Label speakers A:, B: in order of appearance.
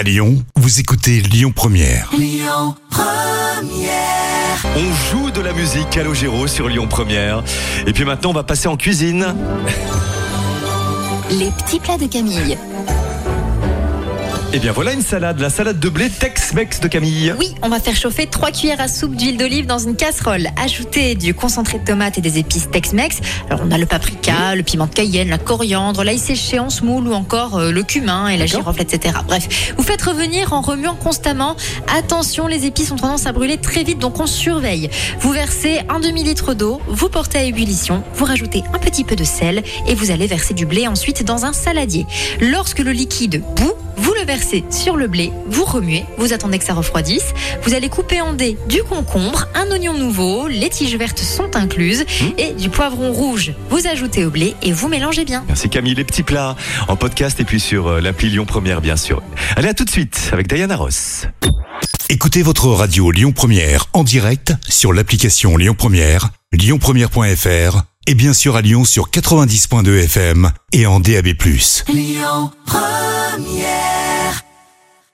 A: À Lyon, vous écoutez Lyon Première.
B: On joue de la musique Calogero sur Lyon Première. Et puis maintenant, on va passer en cuisine.
C: Les petits plats de Camille.
B: Et bien voilà une salade, la salade de blé Tex-Mex de Camille.
C: Oui, on va faire chauffer 3 cuillères à soupe d'huile d'olive dans une casserole. Ajouter du concentré de tomate et des épices Tex-Mex. Alors on a le paprika, le piment de cayenne, la coriandre, l'ail séché en semoule ou encore euh, le cumin et la girofle, etc. Bref, vous faites revenir en remuant constamment. Attention, les épices ont tendance à brûler très vite, donc on surveille. Vous versez un demi-litre d'eau, vous portez à ébullition, vous rajoutez un petit peu de sel et vous allez verser du blé ensuite dans un saladier. Lorsque le liquide bout, versez sur le blé, vous remuez, vous attendez que ça refroidisse. Vous allez couper en dés du concombre, un oignon nouveau, les tiges vertes sont incluses et du poivron rouge. Vous ajoutez au blé et vous mélangez bien.
B: Merci Camille, les petits plats en podcast et puis sur euh, l'appli Lyon Première, bien sûr. Allez, à tout de suite avec Diana Ross.
A: Écoutez votre radio Lyon Première en direct sur l'application Lyon Première, lyonpremière.fr et bien sûr à Lyon sur 90.2 FM et en DAB+.
D: Lyon Première